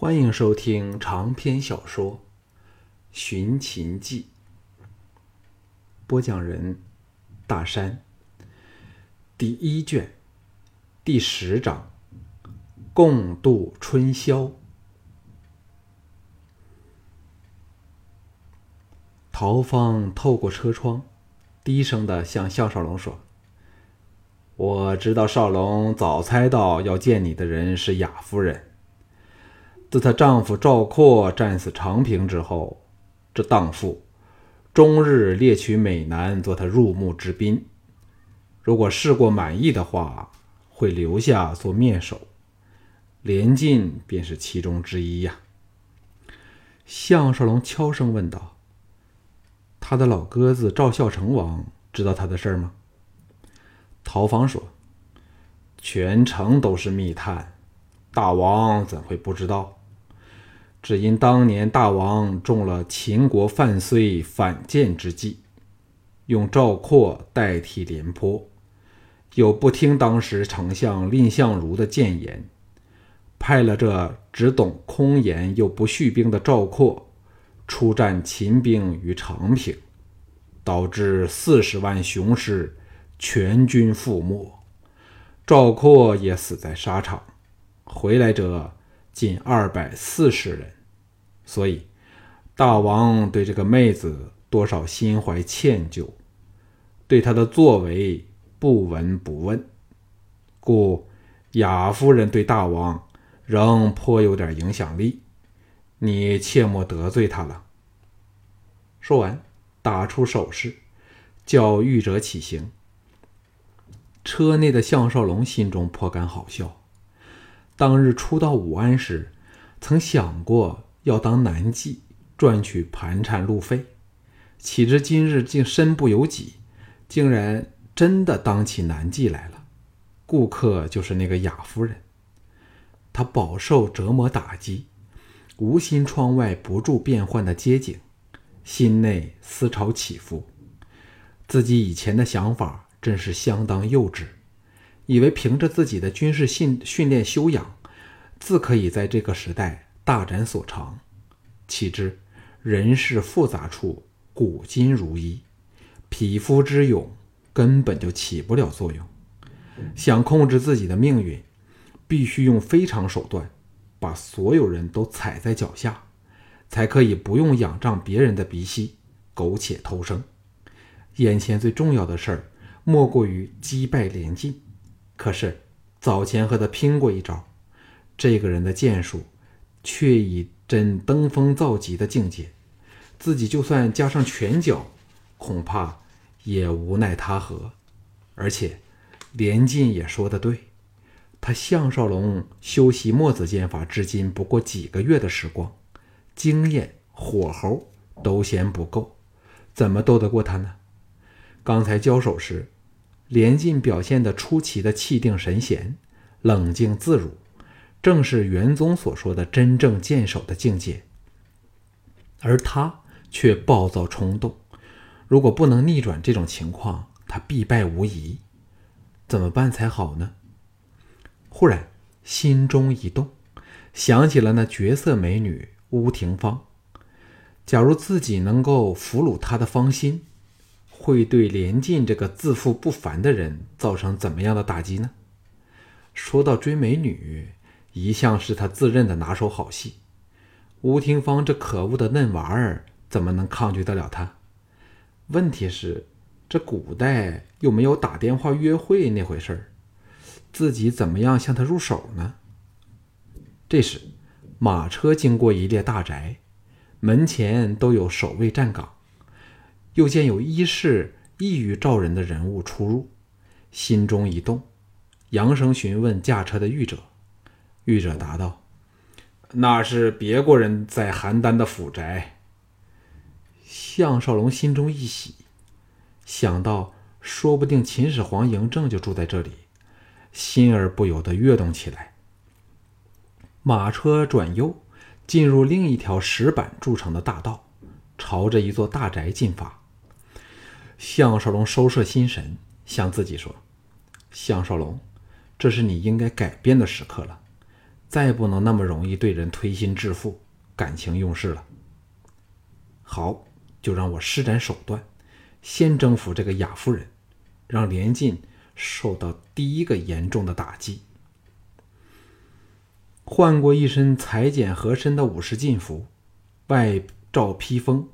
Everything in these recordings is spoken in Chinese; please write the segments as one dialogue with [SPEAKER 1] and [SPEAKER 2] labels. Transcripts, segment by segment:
[SPEAKER 1] 欢迎收听长篇小说《寻秦记》，播讲人：大山。第一卷，第十章：共度春宵。陶芳透过车窗，低声的向项少龙说：“我知道少龙早猜到要见你的人是雅夫人。自她丈夫赵括战死长平之后，这荡妇终日猎取美男做她入幕之宾。如果试过满意的话，会留下做面首。连晋便是其中之一呀。”项少龙悄声问道。他的老鸽子赵孝成王知道他的事儿吗？陶芳说：“全城都是密探，大王怎会不知道？只因当年大王中了秦国范睢反间之计，用赵括代替廉颇，又不听当时丞相蔺相如的谏言，派了这只懂空言又不蓄兵的赵括。”出战秦兵于长平，导致四十万雄师全军覆没，赵括也死在沙场，回来者仅二百四十人。所以，大王对这个妹子多少心怀歉疚，对她的作为不闻不问，故雅夫人对大王仍颇有点影响力。你切莫得罪她了。说完，打出手势，叫御者起行。车内的项少龙心中颇感好笑。当日初到武安时，曾想过要当南妓赚取盘缠路费，岂知今日竟身不由己，竟然真的当起南妓来了。顾客就是那个雅夫人，她饱受折磨打击。无心窗外不住变幻的街景，心内思潮起伏。自己以前的想法真是相当幼稚，以为凭着自己的军事训训练修养，自可以在这个时代大展所长。岂知人事复杂处古今如一，匹夫之勇根本就起不了作用。想控制自己的命运，必须用非常手段。把所有人都踩在脚下，才可以不用仰仗别人的鼻息，苟且偷生。眼前最重要的事儿，莫过于击败连晋。可是早前和他拼过一招，这个人的剑术却已真登峰造极的境界，自己就算加上拳脚，恐怕也无奈他何。而且连晋也说的对。他项少龙修习墨子剑法至今不过几个月的时光，经验火候都嫌不够，怎么斗得过他呢？刚才交手时，连晋表现的出奇的气定神闲、冷静自如，正是元宗所说的真正剑手的境界。而他却暴躁冲动，如果不能逆转这种情况，他必败无疑。怎么办才好呢？忽然心中一动，想起了那绝色美女乌廷芳。假如自己能够俘虏她的芳心，会对连晋这个自负不凡的人造成怎么样的打击呢？说到追美女，一向是他自认的拿手好戏。吴廷芳这可恶的嫩娃儿，怎么能抗拒得了他？问题是，这古代又没有打电话约会那回事儿。自己怎么样向他入手呢？这时，马车经过一列大宅，门前都有守卫站岗。又见有一室异于照人的人物出入，心中一动，扬声询问驾车的御者。御者答道：“那是别国人在邯郸的府宅。”项少龙心中一喜，想到说不定秦始皇嬴政就住在这里。心儿不由得跃动起来。马车转悠，进入另一条石板筑成的大道，朝着一座大宅进发。项少龙收摄心神，向自己说：“项少龙，这是你应该改变的时刻了。再不能那么容易对人推心置腹、感情用事了。好，就让我施展手段，先征服这个雅夫人，让连晋受到第一个严重的打击。换过一身裁剪合身的武士进服，外罩披风，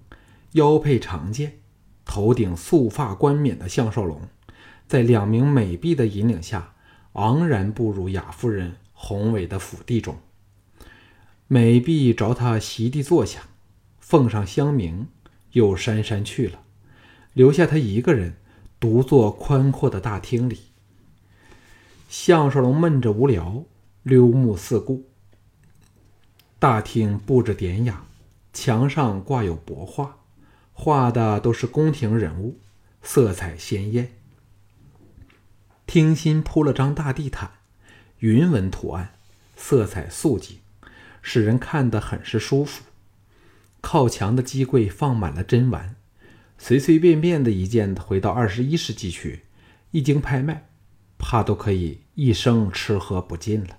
[SPEAKER 1] 腰佩长剑，头顶素发冠冕的项少龙，在两名美婢的引领下，昂然步入雅夫人宏伟的府邸中。美婢着他席地坐下，奉上香茗，又姗姗去了，留下他一个人独坐宽阔的大厅里。项少龙闷着无聊。溜目四顾，大厅布置典雅，墙上挂有帛画，画的都是宫廷人物，色彩鲜艳。厅心铺了张大地毯，云纹图案，色彩素净，使人看得很是舒服。靠墙的机柜放满了珍玩，随随便便的一件回到二十一世纪去，一经拍卖，怕都可以一生吃喝不尽了。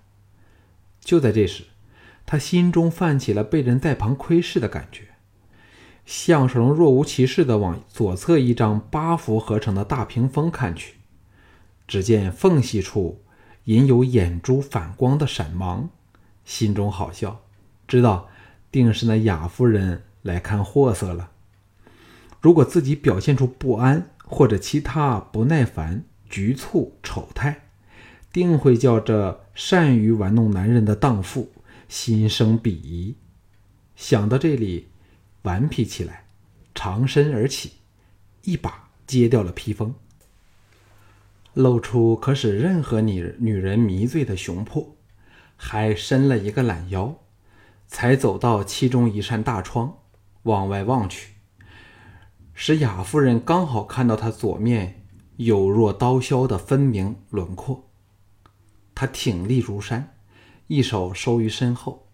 [SPEAKER 1] 就在这时，他心中泛起了被人在旁窥视的感觉。相声若无其事地往左侧一张八幅合成的大屏风看去，只见缝隙处隐有眼珠反光的闪芒，心中好笑，知道定是那雅夫人来看货色了。如果自己表现出不安或者其他不耐烦、局促、丑态，定会叫这善于玩弄男人的荡妇心生鄙夷。想到这里，顽皮起来，长身而起，一把揭掉了披风，露出可使任何女女人迷醉的雄魄，还伸了一个懒腰，才走到其中一扇大窗，往外望去，使雅夫人刚好看到他左面有若刀削的分明轮廓。他挺立如山，一手收于身后，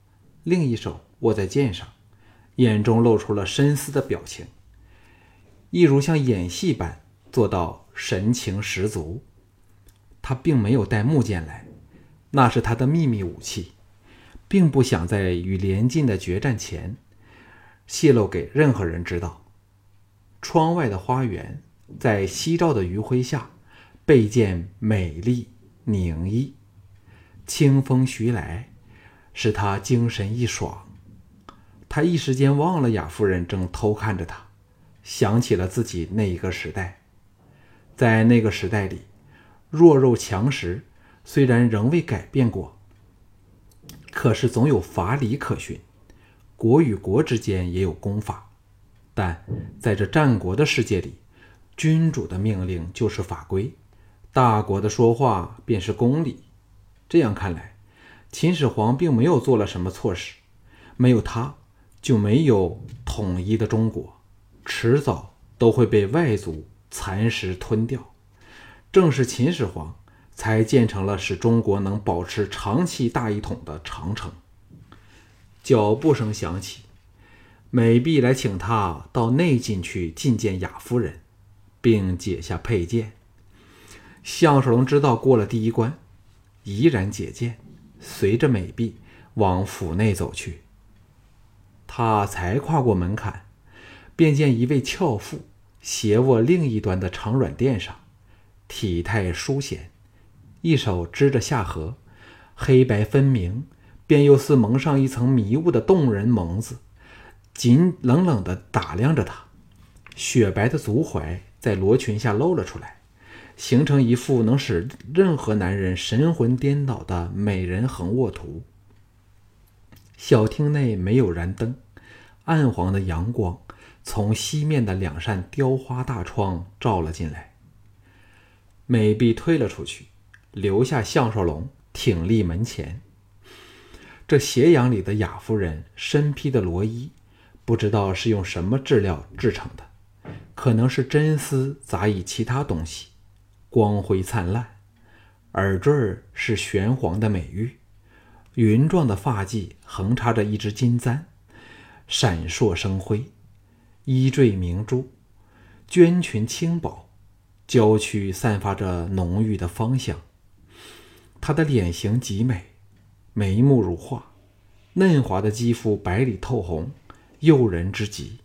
[SPEAKER 1] 另一手握在剑上，眼中露出了深思的表情，一如像演戏般做到神情十足。他并没有带木剑来，那是他的秘密武器，并不想在与连晋的决战前泄露给任何人知道。窗外的花园在夕照的余晖下，倍见美丽宁逸。清风徐来，使他精神一爽。他一时间忘了雅夫人正偷看着他，想起了自己那一个时代。在那个时代里，弱肉强食虽然仍未改变过，可是总有法理可循。国与国之间也有公法，但在这战国的世界里，君主的命令就是法规，大国的说话便是公理。这样看来，秦始皇并没有做了什么错事，没有他，就没有统一的中国，迟早都会被外族蚕食吞掉。正是秦始皇才建成了使中国能保持长期大一统的长城。脚步声响起，美婢来请他到内进去觐见雅夫人，并解下佩剑。项少龙知道过了第一关。怡然解剑，随着美婢往府内走去。他才跨过门槛，便见一位俏妇斜卧另一端的长软垫上，体态淑贤，一手支着下颌，黑白分明，便又似蒙上一层迷雾的动人眸子，紧冷冷地打量着他。雪白的足踝在罗裙下露了出来。形成一幅能使任何男人神魂颠倒的美人横卧图。小厅内没有燃灯，暗黄的阳光从西面的两扇雕花大窗照了进来。美婢退了出去，留下项少龙挺立门前。这斜阳里的雅夫人身披的罗衣，不知道是用什么质料制成的，可能是真丝杂以其他东西。光辉灿烂，耳坠儿是玄黄的美玉，云状的发髻横插着一只金簪，闪烁生辉；衣坠明珠，绢裙轻薄，娇躯散发着浓郁的芳香。她的脸型极美，眉目如画，嫩滑的肌肤白里透红，诱人之极。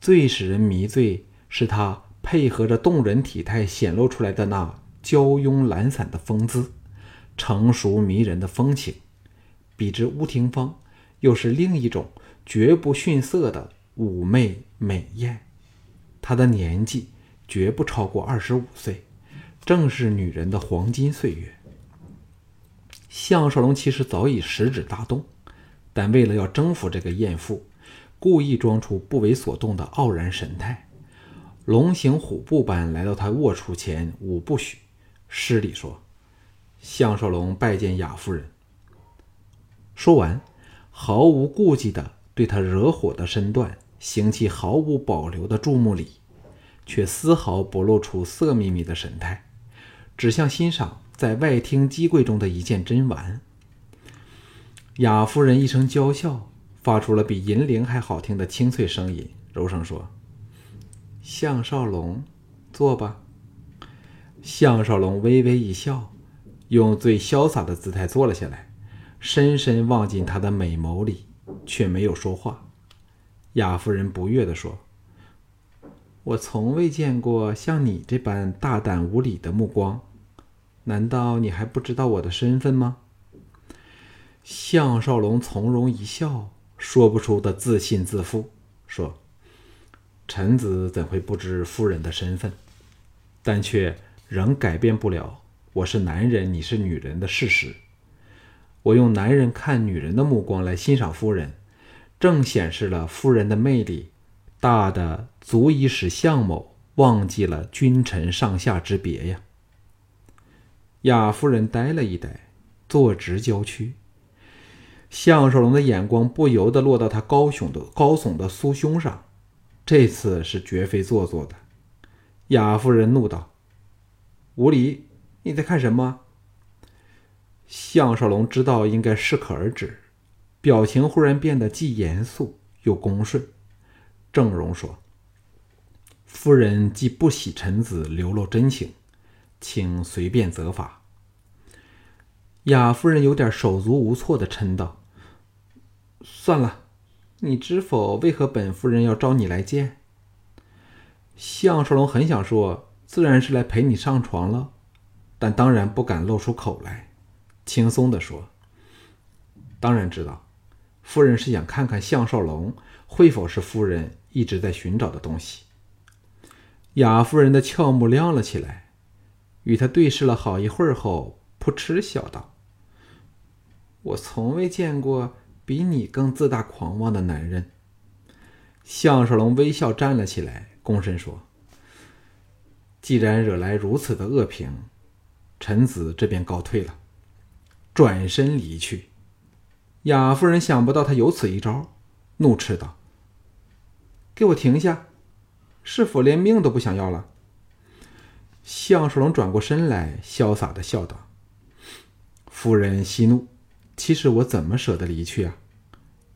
[SPEAKER 1] 最使人迷醉是她配合着动人体态显露出来的那娇慵懒散的风姿，成熟迷人的风情。比之乌廷芳，又是另一种绝不逊色的妩媚美艳。她的年纪绝不超过二十五岁，正是女人的黄金岁月。项少龙其实早已食指大动，但为了要征服这个艳妇，故意装出不为所动的傲然神态，龙行虎步般来到他卧处前五步许，施礼说：“项少龙拜见雅夫人。”说完，毫无顾忌地对他惹火的身段行起毫无保留的注目礼，却丝毫不露出色眯眯的神态，只像欣赏在外厅机柜中的一件珍玩。雅夫人一声娇笑，发出了比银铃还好听的清脆声音，柔声说：“项少龙，坐吧。”项少龙微微一笑，用最潇洒的姿态坐了下来。深深望进她的美眸里，却没有说话。雅夫人不悦地说：“我从未见过像你这般大胆无礼的目光，难道你还不知道我的身份吗？”项少龙从容一笑，说不出的自信自负，说：“臣子怎会不知夫人的身份？但却仍改变不了我是男人，你是女人的事实。”我用男人看女人的目光来欣赏夫人，正显示了夫人的魅力大的足以使相某忘记了君臣上下之别呀。雅夫人呆了一呆，坐直娇躯。项少龙的眼光不由得落到他高耸的高耸的酥胸上，这次是绝非做作的。雅夫人怒道：“无礼！你在看什么？”项少龙知道应该适可而止，表情忽然变得既严肃又恭顺，郑容说：“夫人既不喜臣子流露真情，请随便责罚。”雅夫人有点手足无措的嗔道：“算了，你知否？为何本夫人要招你来见？”项少龙很想说：“自然是来陪你上床了。”但当然不敢露出口来。轻松地说：“当然知道，夫人是想看看项少龙会否是夫人一直在寻找的东西。”雅夫人的俏目亮了起来，与他对视了好一会儿后，扑哧笑道：“我从未见过比你更自大狂妄的男人。”项少龙微笑站了起来，躬身说：“既然惹来如此的恶评，臣子这便告退了。”转身离去，雅夫人想不到他有此一招，怒斥道：“给我停下！是否连命都不想要了？”项少龙转过身来，潇洒的笑道：“夫人息怒，其实我怎么舍得离去啊？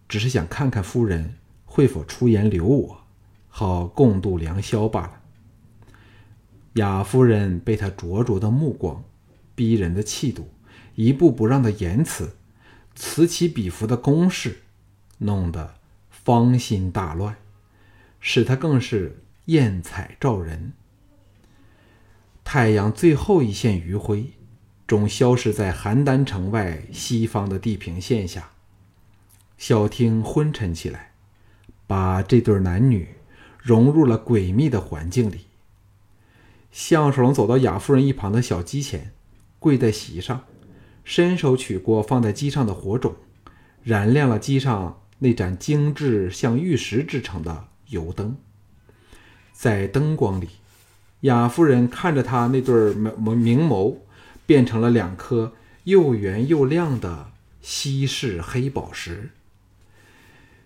[SPEAKER 1] 只是想看看夫人会否出言留我，好共度良宵罢了。”雅夫人被他灼灼的目光、逼人的气度。一步不让的言辞，此起彼伏的攻势，弄得芳心大乱，使他更是艳彩照人。太阳最后一线余晖，终消失在邯郸城外西方的地平线下。小厅昏沉起来，把这对男女融入了诡秘的环境里。项少龙走到雅夫人一旁的小鸡前，跪在席上。伸手取过放在机上的火种，燃亮了机上那盏精致像玉石制成的油灯。在灯光里，雅夫人看着他那对明明眸，变成了两颗又圆又亮的稀世黑宝石。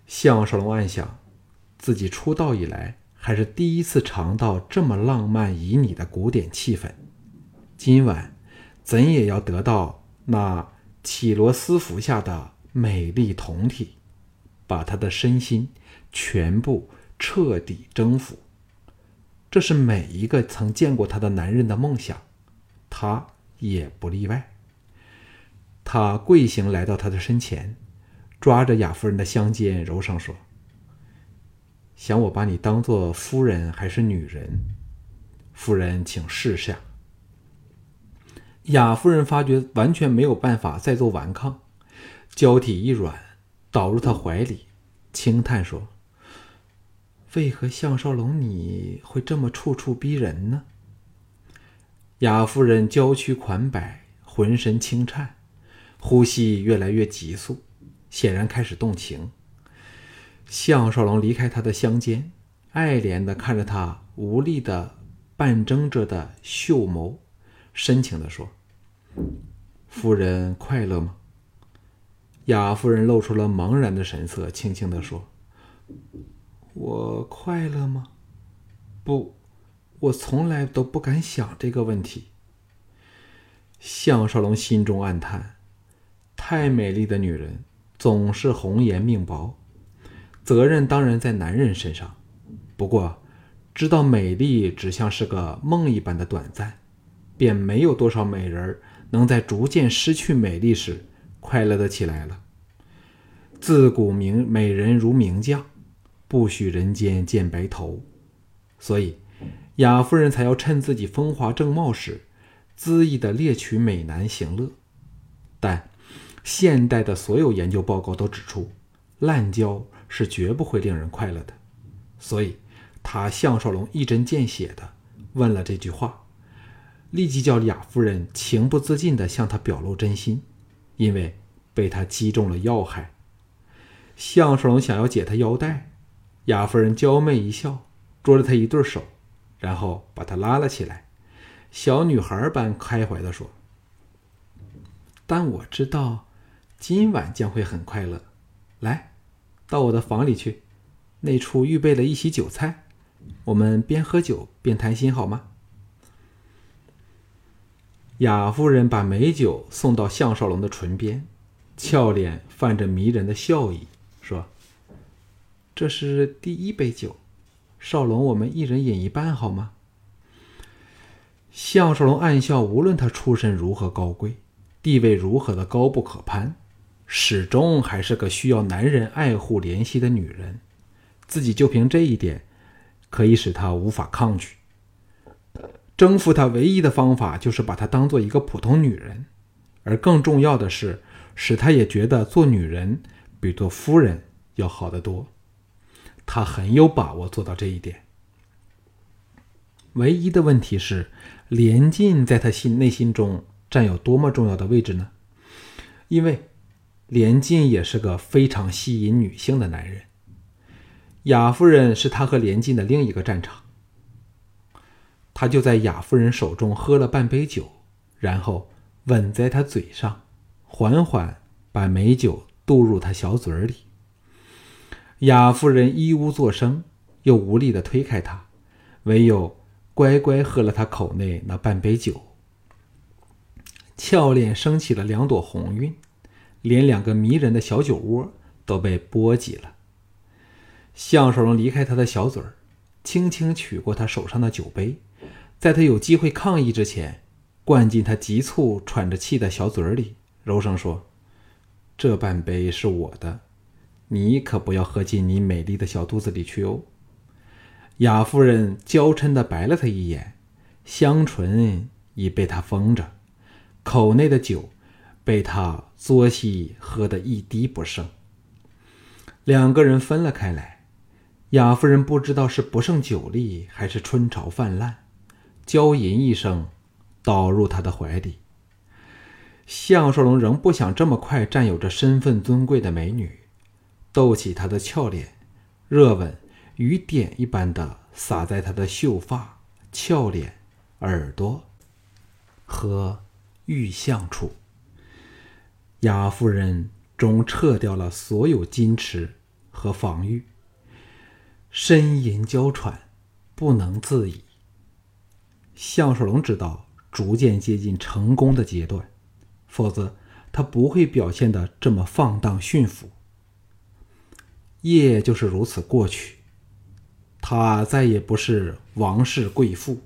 [SPEAKER 1] 项少龙暗想，自己出道以来还是第一次尝到这么浪漫旖旎的古典气氛，今晚怎也要得到。那绮罗斯服下的美丽酮体，把他的身心全部彻底征服。这是每一个曾见过他的男人的梦想，他也不例外。他跪行来到他的身前，抓着雅夫人的香肩，柔声说：“想我把你当做夫人还是女人？夫人，请示下。”雅夫人发觉完全没有办法再做顽抗，娇体一软，倒入他怀里，轻叹说：“为何项少龙你会这么处处逼人呢？”雅夫人娇躯款摆，浑身轻颤，呼吸越来越急速，显然开始动情。项少龙离开她的香肩，爱怜的看着她无力的半睁着的秀眸，深情的说。夫人快乐吗？雅夫人露出了茫然的神色，轻轻的说：“我快乐吗？不，我从来都不敢想这个问题。”项少龙心中暗叹：太美丽的女人总是红颜命薄，责任当然在男人身上。不过，知道美丽只像是个梦一般的短暂，便没有多少美人儿。能在逐渐失去美丽时快乐的起来了。自古名美人如名将，不许人间见白头。所以雅夫人才要趁自己风华正茂时，恣意的猎取美男行乐。但现代的所有研究报告都指出，滥交是绝不会令人快乐的。所以，他项少龙一针见血的问了这句话。立即叫雅夫人情不自禁地向他表露真心，因为被他击中了要害。项少龙想要解他腰带，雅夫人娇媚一笑，捉着他一对手，然后把他拉了起来，小女孩般开怀地说：“但我知道，今晚将会很快乐。来，到我的房里去，那处预备了一席酒菜，我们边喝酒边谈心，好吗？”雅夫人把美酒送到项少龙的唇边，俏脸泛着迷人的笑意，说：“这是第一杯酒，少龙，我们一人饮一半，好吗？”项少龙暗笑，无论他出身如何高贵，地位如何的高不可攀，始终还是个需要男人爱护怜惜的女人，自己就凭这一点，可以使他无法抗拒。征服她唯一的方法就是把她当做一个普通女人，而更重要的是，使她也觉得做女人比做夫人要好得多。他很有把握做到这一点。唯一的问题是，连晋在他心内心中占有多么重要的位置呢？因为连晋也是个非常吸引女性的男人。雅夫人是他和连晋的另一个战场。他就在雅夫人手中喝了半杯酒，然后吻在她嘴上，缓缓把美酒渡入她小嘴里。雅夫人一无作声，又无力的推开他，唯有乖乖喝了他口内那半杯酒。俏脸升起了两朵红晕，连两个迷人的小酒窝都被波及了。项少龙离开他的小嘴儿，轻轻取过他手上的酒杯。在他有机会抗议之前，灌进他急促喘着气的小嘴里，柔声说：“这半杯是我的，你可不要喝进你美丽的小肚子里去哦。”雅夫人娇嗔的白了他一眼，香唇已被他封着，口内的酒被他嘬吸喝得一滴不剩。两个人分了开来，雅夫人不知道是不胜酒力，还是春潮泛滥。娇吟一声，倒入他的怀里。项少龙仍不想这么快占有这身份尊贵的美女，逗起她的俏脸，热吻雨点一般的洒在她的秀发、俏脸、耳朵和玉项处。雅夫人终撤掉了所有矜持和防御，呻吟娇喘，不能自已。项少龙知道，逐渐接近成功的阶段，否则他不会表现的这么放荡驯服。夜就是如此过去，他再也不是王室贵妇，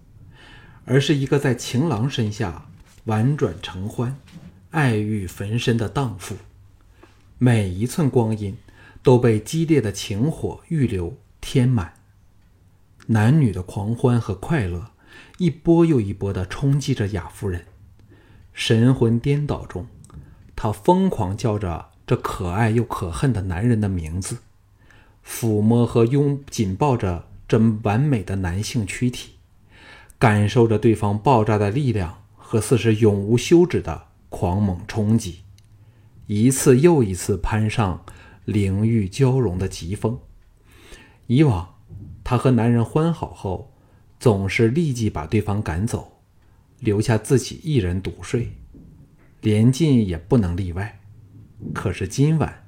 [SPEAKER 1] 而是一个在情郎身下婉转承欢、爱欲焚身的荡妇，每一寸光阴都被激烈的情火欲流填满。男女的狂欢和快乐，一波又一波的冲击着雅夫人。神魂颠倒中，她疯狂叫着这可爱又可恨的男人的名字，抚摸和拥紧抱着这完美的男性躯体，感受着对方爆炸的力量和似是永无休止的狂猛冲击，一次又一次攀上灵欲交融的疾风。以往。她和男人欢好后，总是立即把对方赶走，留下自己一人独睡，连晋也不能例外。可是今晚，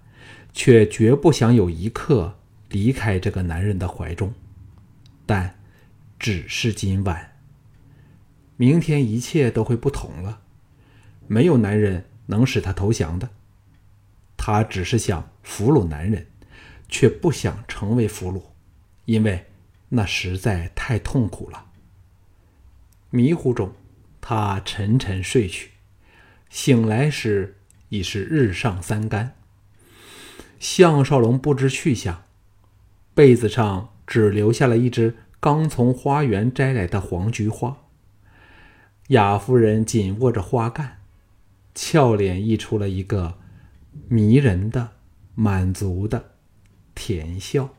[SPEAKER 1] 却绝不想有一刻离开这个男人的怀中。但，只是今晚。明天一切都会不同了，没有男人能使他投降的。他只是想俘虏男人，却不想成为俘虏，因为。那实在太痛苦了。迷糊中，他沉沉睡去，醒来时已是日上三竿。项少龙不知去向，被子上只留下了一只刚从花园摘来的黄菊花。雅夫人紧握着花干，俏脸溢出了一个迷人的、满足的甜笑。